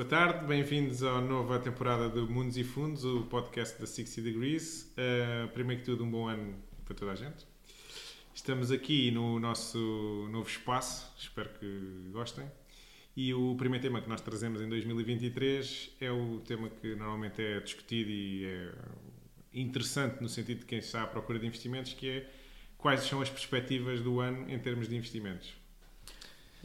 Boa tarde, bem-vindos à nova temporada do Mundos e Fundos, o podcast da 60 Degrees. Uh, primeiro que tudo, um bom ano para toda a gente. Estamos aqui no nosso novo espaço, espero que gostem. E o primeiro tema que nós trazemos em 2023 é o tema que normalmente é discutido e é interessante no sentido de quem está à procura de investimentos, que é quais são as perspectivas do ano em termos de investimentos.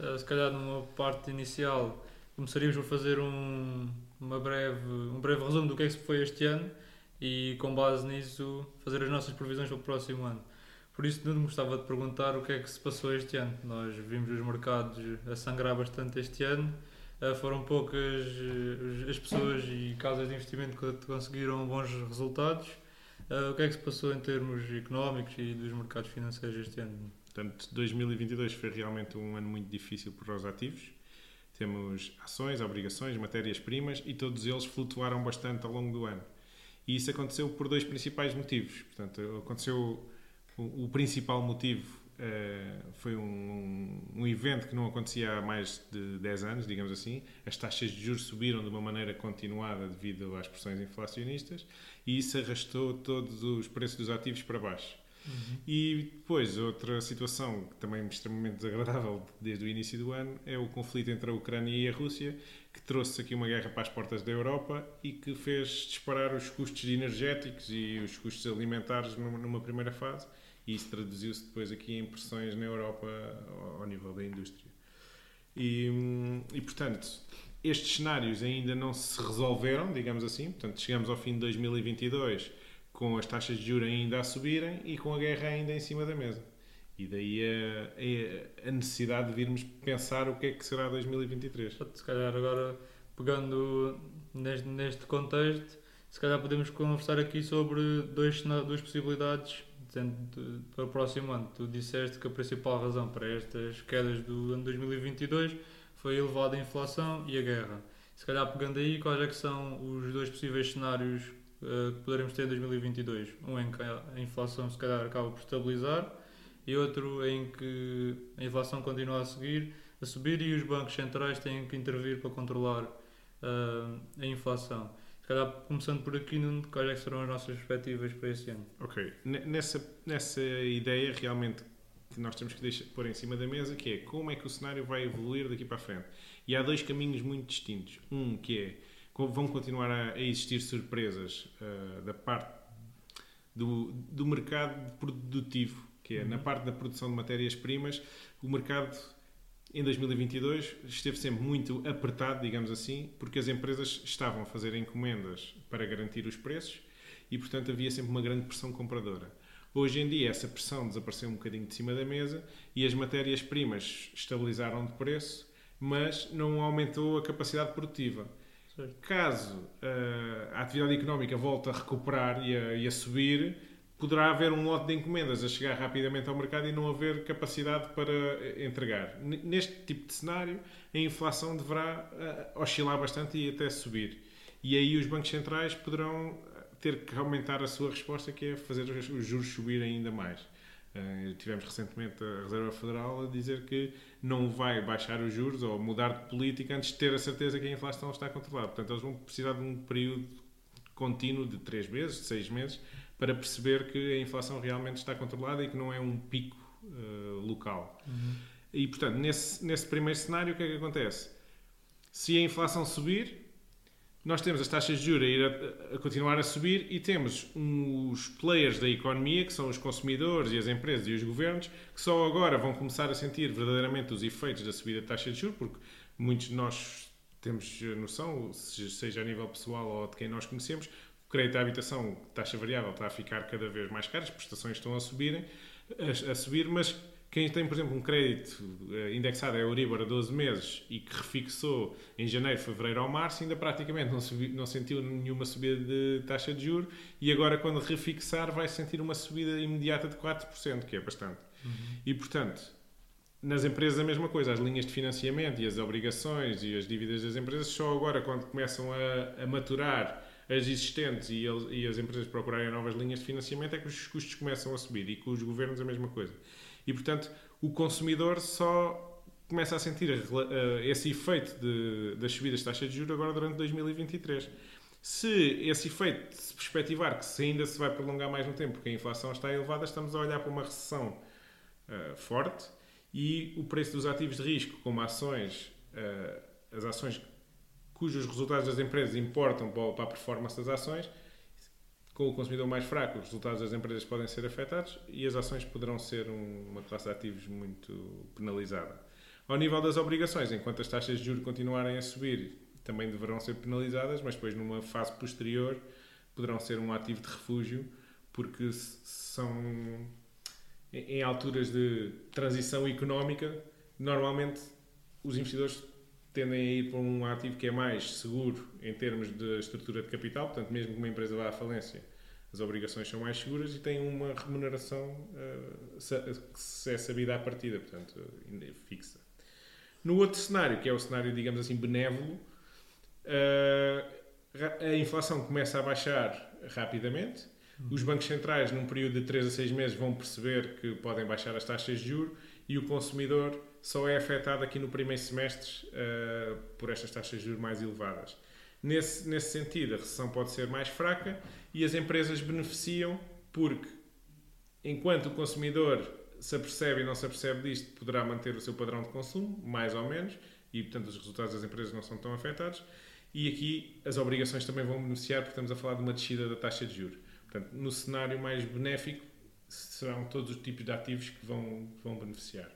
Uh, se calhar numa parte inicial começaríamos por fazer um, uma breve, um breve resumo do que é que foi este ano e com base nisso fazer as nossas previsões para o próximo ano. Por isso, Nuno, gostava de perguntar o que é que se passou este ano. Nós vimos os mercados a sangrar bastante este ano. Uh, foram poucas uh, as pessoas e casas de investimento que conseguiram bons resultados. Uh, o que é que se passou em termos económicos e dos mercados financeiros este ano? Portanto, 2022 foi realmente um ano muito difícil para os ativos. Temos ações, obrigações, matérias-primas e todos eles flutuaram bastante ao longo do ano. E isso aconteceu por dois principais motivos. Portanto, aconteceu o, o principal motivo uh, foi um, um, evento que não acontecia há mais de 10 anos, digamos assim. As taxas de juros subiram de uma maneira continuada devido às pressões inflacionistas e isso arrastou todos os preços dos ativos para baixo. Uhum. E depois, outra situação que também extremamente desagradável desde o início do ano é o conflito entre a Ucrânia e a Rússia, que trouxe aqui uma guerra para as portas da Europa e que fez disparar os custos energéticos e os custos alimentares numa primeira fase. E isso traduziu-se depois aqui em pressões na Europa ao nível da indústria. E, e, portanto, estes cenários ainda não se resolveram, digamos assim. Portanto, chegamos ao fim de 2022 com as taxas de juros ainda a subirem e com a guerra ainda em cima da mesa. E daí a, a, necessidade de virmos pensar o que é que será 2023. Se calhar agora, pegando neste, neste contexto, se calhar podemos conversar aqui sobre dois, duas possibilidades para o próximo ano. Tu disseste que a principal razão para estas quedas do ano 2022 foi a elevada inflação e a guerra. Se calhar pegando aí, quais é que são os dois possíveis cenários eh, que poderemos ter em 2022. Um em que a inflação se calhar acaba por estabilizar e outro em que a inflação continua a seguir, a subir e os bancos centrais têm que intervir para controlar uh, a inflação. Se calhar, começando por aqui, quais é serão as nossas perspectivas para este ano? Ok. Nessa, nessa ideia, realmente, que nós temos que deixar, pôr em cima da mesa, que é como é que o cenário vai evoluir daqui para a frente. E há dois caminhos muito distintos. Um que é vão continuar a, existir surpresas uh, da parte do, do mercado produtivo, que é uhum. na parte da produção de matérias-primas, o mercado em 2022 esteve sempre muito apertado, digamos assim, porque as empresas estavam a fazer encomendas para garantir os preços e, portanto, havia sempre uma grande pressão compradora. Hoje em dia, essa pressão desapareceu um bocadinho de cima da mesa e as matérias-primas estabilizaram de preço, mas não aumentou a capacidade produtiva. Caso uh, a atividade económica volte a recuperar e a, e a, subir, poderá haver um lote de encomendas a chegar rapidamente ao mercado e não haver capacidade para eh, entregar. Neste tipo de cenário, a inflação deverá uh, oscilar bastante e até subir. E aí os bancos centrais poderão ter que aumentar a sua resposta, que é fazer os juros subir ainda mais. Uh, tivemos recentemente a Reserva Federal a dizer que não vai baixar os juros ou mudar de política antes de ter a certeza que a inflação está controlada. Portanto, eles vão precisar de um período contínuo de 3 meses, de 6 meses, para perceber que a inflação realmente está controlada e que não é um pico uh, local. Uhum. E, portanto, nesse, nesse primeiro cenário, o que é que acontece? Se a inflação subir, nós temos as taxas de juros a, ir a, a, continuar a subir e temos os players da economia, que são os consumidores e as empresas e os governos, que só agora vão começar a sentir verdadeiramente os efeitos da subida da taxa de juros, porque muitos de nós temos noção, seja a nível pessoal ou de quem nós conhecemos, o crédito à habitação, taxa variável, está a ficar cada vez mais caro, as prestações estão a subirem, a, a subir, mas quem tem, por exemplo, um crédito eh, indexado a Euribor a 12 meses e que refixou em janeiro, fevereiro ou março, ainda praticamente não, subi, não sentiu nenhuma subida de taxa de juros e agora, quando refixar, vai sentir uma subida imediata de 4%, que é bastante. Uhum. E, portanto, nas empresas a mesma coisa, as linhas de financiamento e as obrigações e as dívidas das empresas, só agora, quando começam a, a maturar as existentes e, e as empresas procurarem novas linhas de financiamento, é que os custos começam a subir e com os governos a mesma coisa. E, portanto, o consumidor só começa a sentir esse efeito de, das subidas de taxa de juros agora durante 2023. Se esse efeito se perspectivar que se ainda se vai prolongar mais no tempo, porque a inflação está elevada, estamos a olhar para uma recessão uh, forte e o preço dos ativos de risco, como ações, uh, as ações cujos resultados das empresas importam para a performance das ações, com o consumidor mais fraco, os resultados das empresas podem ser afetados e as ações poderão ser um, uma classe de ativos muito penalizada. Ao nível das obrigações, enquanto as taxas de juros continuarem a subir também deverão ser penalizadas, mas depois numa fase posterior poderão ser um ativo de refúgio, porque são em alturas de transição económica, normalmente os investidores tendem a ir para um ativo que é mais seguro em termos de estrutura de capital, portanto, mesmo que uma empresa vá à falência, as obrigações são mais seguras e têm uma remuneração uh, que é sabida à partida, portanto, fixa. No outro cenário, que é o cenário, digamos assim, benévolo, uh, a inflação começa a baixar rapidamente. Os bancos centrais, num período de 3 a 6 meses, vão perceber que podem baixar as taxas de juros e o consumidor só é afetado aqui no primeiro semestre uh, por estas taxas de juros mais elevadas. Nesse, nesse sentido, a recessão pode ser mais fraca e as empresas beneficiam porque, enquanto o consumidor se apercebe e não se apercebe disto, poderá manter o seu padrão de consumo, mais ou menos, e, portanto, os resultados das empresas não são tão afetados. E aqui as obrigações também vão beneficiar, porque estamos a falar de uma descida da taxa de juros. Portanto, no cenário mais benéfico, serão todos os tipos de ativos que vão, vão beneficiar.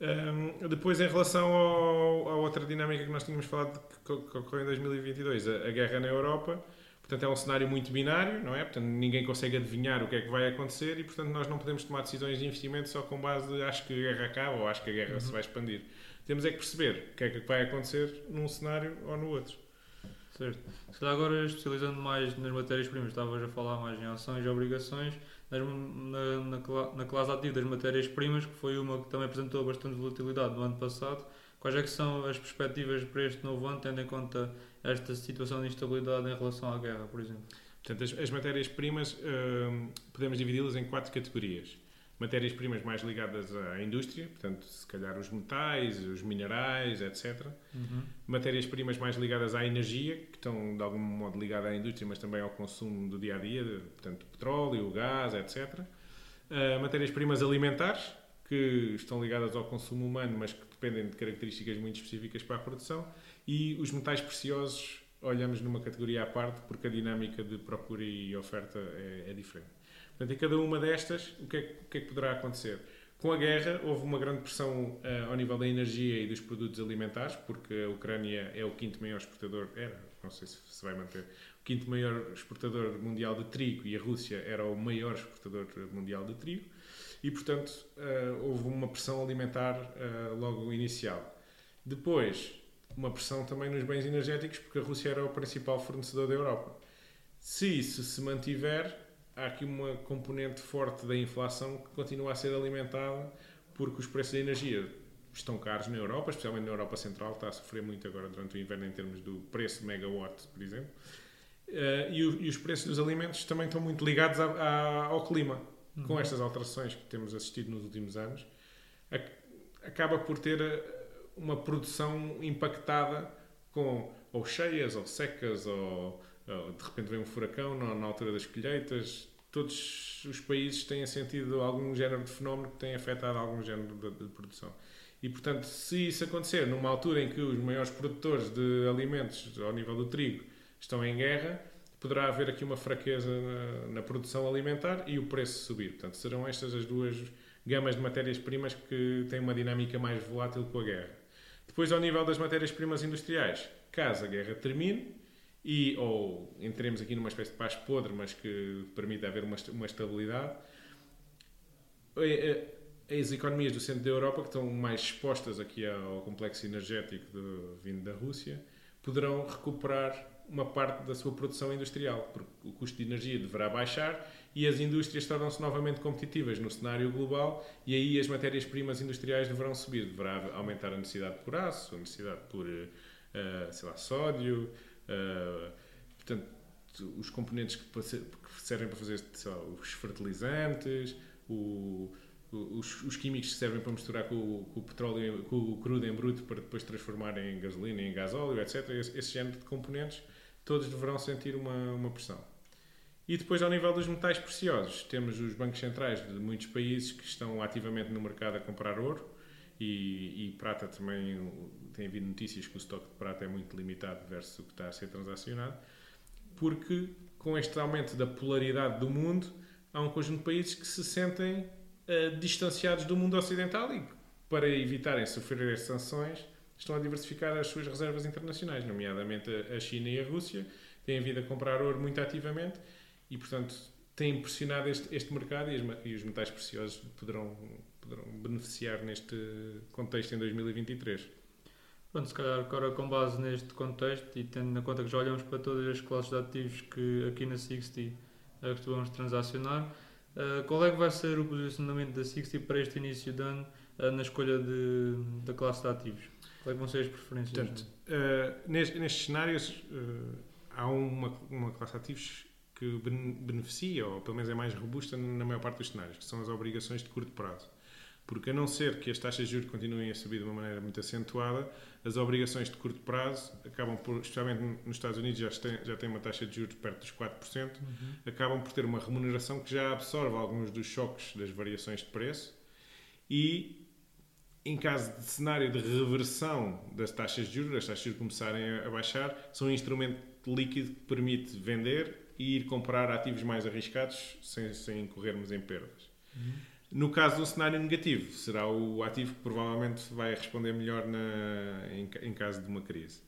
Um, depois, em relação ao, à outra dinâmica que nós tínhamos falado que, ocorreu em 2022, a, a, guerra na Europa, portanto, é um cenário muito binário, não é? Portanto, ninguém consegue adivinhar o que é que vai acontecer e, portanto, nós não podemos tomar decisões de investimento só com base de acho que a guerra acaba ou acho que a guerra uhum. se vai expandir. Temos é que perceber o que é que vai acontecer num cenário ou no outro. Certo. Se calhar agora especializando mais nas matérias-primas, estavas a falar mais em ações e obrigações, na, na, na classe ativa das matérias-primas, que foi uma que também apresentou bastante volatilidade no ano passado, quais é que são as perspectivas para este novo ano, tendo em conta esta situação de instabilidade em relação à guerra, por exemplo? Portanto, as, as matérias-primas hum, podemos dividi-las em quatro categorias matérias-primas mais ligadas à indústria, portanto, se calhar os metais, os minerais, etc. Uhum. Matérias-primas mais ligadas à energia, que estão de algum modo ligadas à indústria, mas também ao consumo do dia a dia, portanto, petróleo, gás, etc. Uh, ah, matérias-primas alimentares, que estão ligadas ao consumo humano, mas que dependem de características muito específicas para a produção. E os metais preciosos, olhamos numa categoria à parte, porque a dinâmica de procura e oferta é, é diferente. Portanto, em cada uma destas, o que, é, o que, é, que poderá acontecer? Com a guerra, houve uma grande pressão uh, ao nível da energia e dos produtos alimentares, porque a Ucrânia é o quinto maior exportador, era, não sei se se vai manter, o quinto maior exportador mundial de trigo e a Rússia era o maior exportador mundial de trigo, e portanto uh, houve uma pressão alimentar uh, logo inicial. Depois, uma pressão também nos bens energéticos, porque a Rússia era o principal fornecedor da Europa. Se isso se mantiver, há aqui uma componente forte da inflação que continua a ser alimentada porque os preços da energia estão caros na Europa, especialmente na Europa Central, está a sofrer muito agora durante o inverno em termos do preço de megawatt, por exemplo. Uh, e, os preços dos alimentos também estão muito ligados ao clima. Uhum. Com estas alterações que temos assistido nos últimos anos, acaba por ter eh, uma produção impactada com ou cheias, ou secas, ou de repente vem um furacão na, na, altura das colheitas. Todos os países têm sentido algum género de fenómeno que tem afetado algum género de, de, produção. E, portanto, se isso acontecer numa altura em que os maiores produtores de alimentos, ao nível do trigo, estão em guerra, poderá haver aqui uma fraqueza na, na produção alimentar e o preço subir. Portanto, serão estas as duas gamas de matérias-primas que têm uma dinâmica mais volátil com a guerra. Depois, ao nível das matérias-primas industriais, caso a guerra termine, e ou entremos aqui numa espécie de paz podre, mas que permita haver uma, uma estabilidade. As economias do centro da Europa, que estão mais expostas aqui ao complexo energético de, vindo da Rússia, poderão recuperar uma parte da sua produção industrial, porque o custo de energia deverá baixar e as indústrias tornam-se novamente competitivas no cenário global e aí as matérias-primas industriais deverão subir, deverá aumentar a necessidade por aço, a necessidade por, uh, sei lá, sódio, Uh, portanto, os componentes que, servem para fazer lá, os fertilizantes, o, os, os, químicos que servem para misturar com, o, com o petróleo, com o crudo em bruto para depois transformar em gasolina, em gasóleo, etc. Esse, esse género de componentes, todos deverão sentir uma, uma pressão. E depois, ao nível dos metais preciosos, temos os bancos centrais de muitos países que estão ativamente no mercado a comprar ouro e, e prata também. Tem havido notícias que o estoque de prata é muito limitado versus o que está a ser transacionado, porque com este aumento da polaridade do mundo, há um conjunto de países que se sentem uh, distanciados do mundo ocidental e, para evitarem sofrer as sanções, estão a diversificar as suas reservas internacionais, nomeadamente a China e a Rússia, têm vindo a comprar ouro muito ativamente e, portanto, tem impressionado este, este mercado e, as, e, os metais preciosos poderão, poderão beneficiar neste contexto em 2023. Pronto, se calhar agora com base neste contexto e tendo em conta que já olhamos para todas as classes de ativos que aqui na 60 uh, costumamos transacionar, uh, qual é que vai ser o posicionamento da 60 para este início de ano uh, na escolha de, da classe de ativos? Quais é vão ser as preferências? Portanto, uh, nestes, nestes cenários há uma, uma classe de ativos que beneficia, ou pelo menos é mais robusta na maior parte dos cenários, que são as obrigações de curto prazo. Porque a não ser que as taxas de juros continuem a subir de uma maneira muito acentuada, as obrigações de curto prazo acabam por, especialmente nos Estados Unidos já tem, já tem uma taxa de juros perto dos 4%, uhum. acabam por ter uma remuneração que já absorve alguns dos choques das variações de preço e em caso de cenário de reversão das taxas de juros, as taxas de juros começarem a baixar, são um instrumento líquido que permite vender e ir comprar ativos mais arriscados sem, sem incorrermos em perdas. Uhum. No caso do cenário negativo, será o ativo que provavelmente vai responder melhor na, em, em, caso de uma crise.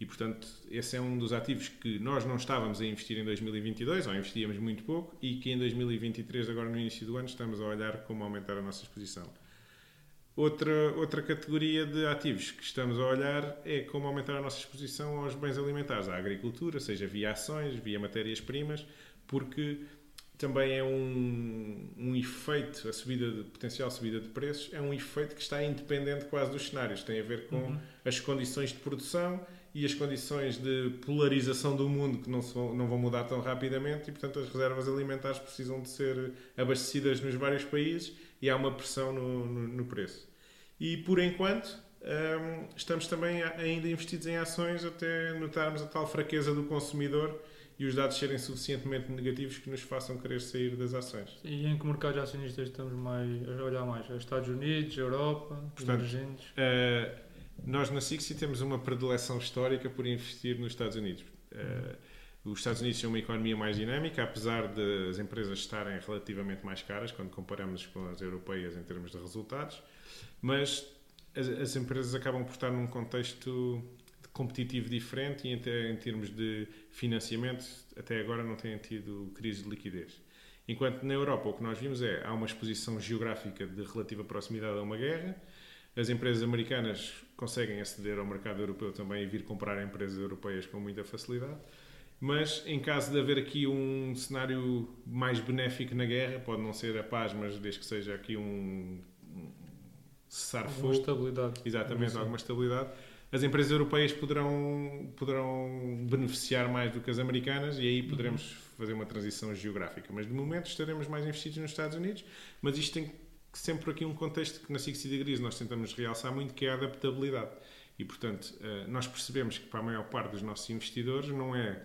E, portanto, esse é um dos ativos que nós não estávamos a investir em 2022, ou investíamos muito pouco, e que em 2023, agora no início do ano, estamos a olhar como aumentar a nossa exposição. Outra, outra categoria de ativos que estamos a olhar é como aumentar a nossa exposição aos bens alimentares, à agricultura, seja via ações, via matérias-primas, porque também é um, um efeito, a subida de, potencial subida de preços, é um efeito que está independente quase dos cenários. Tem a ver com uhum. as condições de produção e as condições de polarização do mundo que não, vão, não vão mudar tão rapidamente e, portanto, as reservas alimentares precisam de ser abastecidas nos vários países e há uma pressão no, no, no preço. E por enquanto um, estamos também ainda investidos em ações até notarmos a tal fraqueza do consumidor e os dados serem suficientemente negativos que nos façam querer sair das ações. E em que mercados acionistas estamos mais a olhar mais? Estados Unidos, Europa, Portanto, emergentes? Uh, nós na Sixi temos uma predileção histórica por investir nos Estados Unidos. Uh, os Estados Unidos são uma economia mais dinâmica, apesar das empresas estarem relativamente mais caras quando comparamos com as europeias em termos de resultados, mas as, as empresas acabam por estar num contexto competitivo diferente e em, em termos de financiamento até agora não têm tido crise de liquidez. Enquanto na Europa o que nós vimos é há uma exposição geográfica de relativa proximidade a uma guerra, as empresas americanas conseguem aceder ao mercado europeu também e vir comprar empresas europeias com muita facilidade mas em caso de haver aqui um cenário mais benéfico na guerra, pode não ser a paz, mas desde que seja aqui um, cessar-fogo. Alguma estabilidade. Exatamente, alguma estabilidade. As empresas europeias poderão, poderão beneficiar mais do que as americanas e aí poderemos fazer uma transição geográfica. Mas de momento estaremos mais investidos nos Estados Unidos, mas isto tem sempre aqui um contexto que na Six Degrees nós tentamos realçar muito, que é a adaptabilidade. E, portanto, eh, nós percebemos que para a maior parte dos nossos investidores não é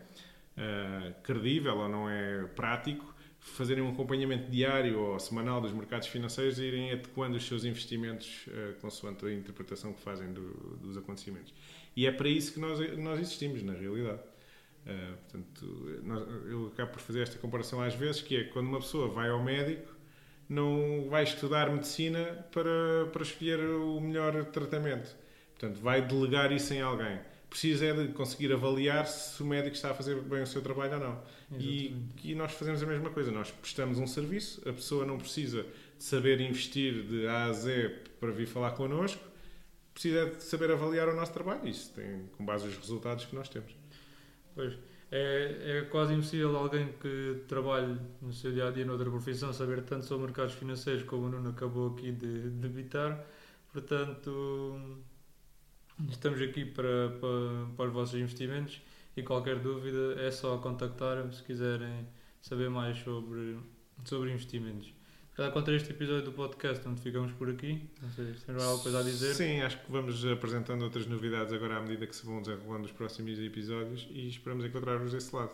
uh, credível ou não é prático fazerem um acompanhamento diário ou semanal dos mercados financeiros e irem adequando os seus investimentos uh, consoante a interpretação que fazem do, dos acontecimentos. E é para isso que nós, nós existimos, na realidade. Uh, portanto, nós, eu acabo por fazer esta comparação às vezes, que é quando uma pessoa vai ao médico, não vai estudar medicina para, para escolher o melhor tratamento. Portanto, vai delegar isso em alguém precisa é de conseguir avaliar se o médico está a fazer bem o seu trabalho ou não. E, e, nós fazemos a mesma coisa. Nós prestamos um serviço, a pessoa não precisa de saber investir de A a Z para vir falar connosco, precisa de saber avaliar o nosso trabalho. Isso tem com base nos resultados que nós temos. Pois. É, é quase impossível alguém que trabalhe no seu dia a dia noutra profissão saber tanto sobre mercados financeiros como o Nuno acabou aqui de debitar. Portanto, Estamos aqui para, para, para os vossos investimentos e qualquer dúvida é só contactar-me se quiserem saber mais sobre, sobre investimentos. calhar contra este episódio do podcast, onde ficamos por aqui. Não sei se tens alguma coisa a dizer. Sim, acho que vamos apresentando outras novidades agora à medida que se vão desenrolando os próximos episódios e esperamos encontrar-vos desse lado.